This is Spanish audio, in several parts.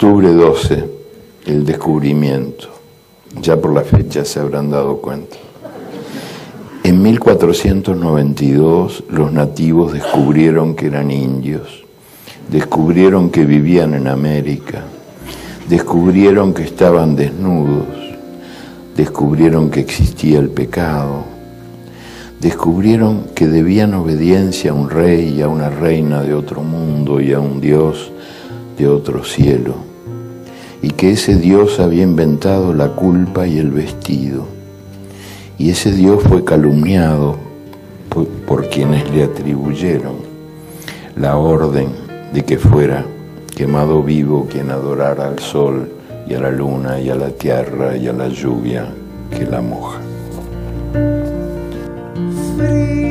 Octubre 12, el descubrimiento. Ya por la fecha se habrán dado cuenta. En 1492 los nativos descubrieron que eran indios, descubrieron que vivían en América, descubrieron que estaban desnudos, descubrieron que existía el pecado, descubrieron que debían obediencia a un rey y a una reina de otro mundo y a un Dios de otro cielo, y que ese Dios había inventado la culpa y el vestido, y ese Dios fue calumniado por, quienes le atribuyeron la orden de que fuera quemado vivo quien adorara al sol y a la luna y a la tierra y a la lluvia que la moja. Frío,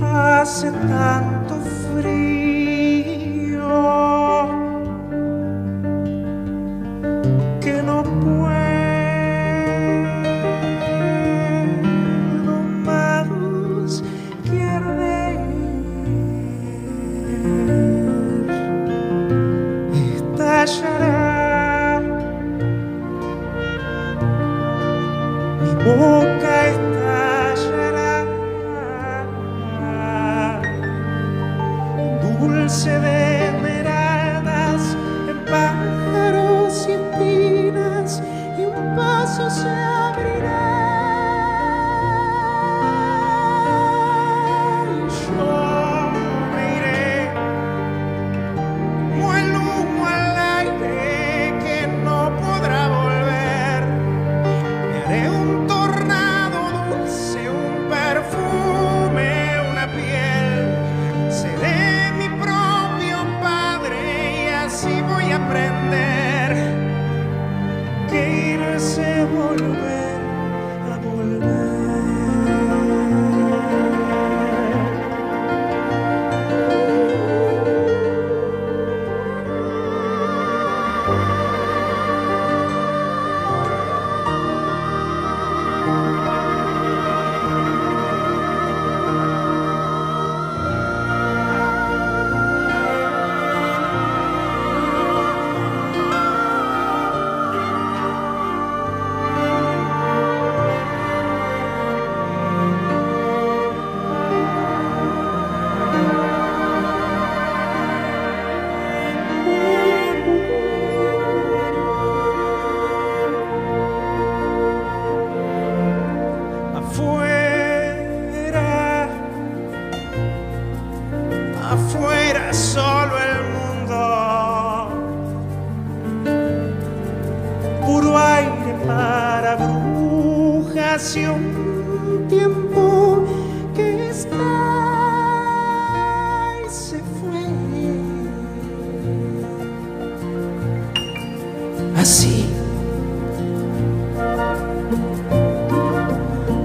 hace tanto aprender que irse volver afuera solo el mundo, puro aire para brujas y un tiempo que está se fue. Así.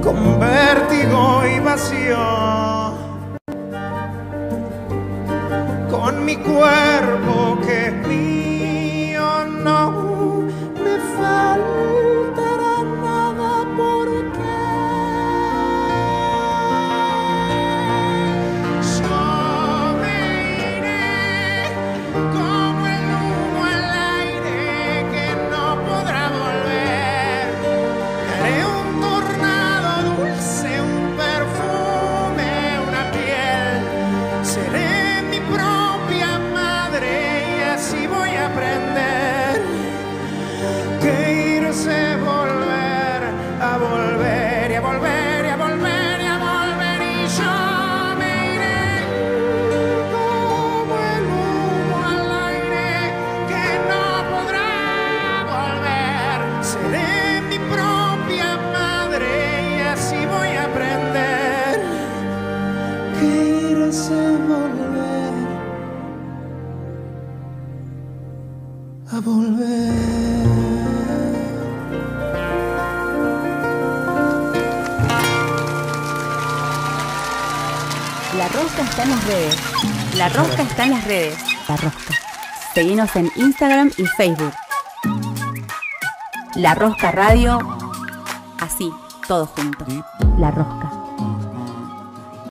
con vértigo y vacío, a volver. La Rosca está en las redes. La Rosca está en las redes. La Rosca. Seguinos en Instagram y Facebook. La Rosca Radio. Así, todo junto. La Rosca.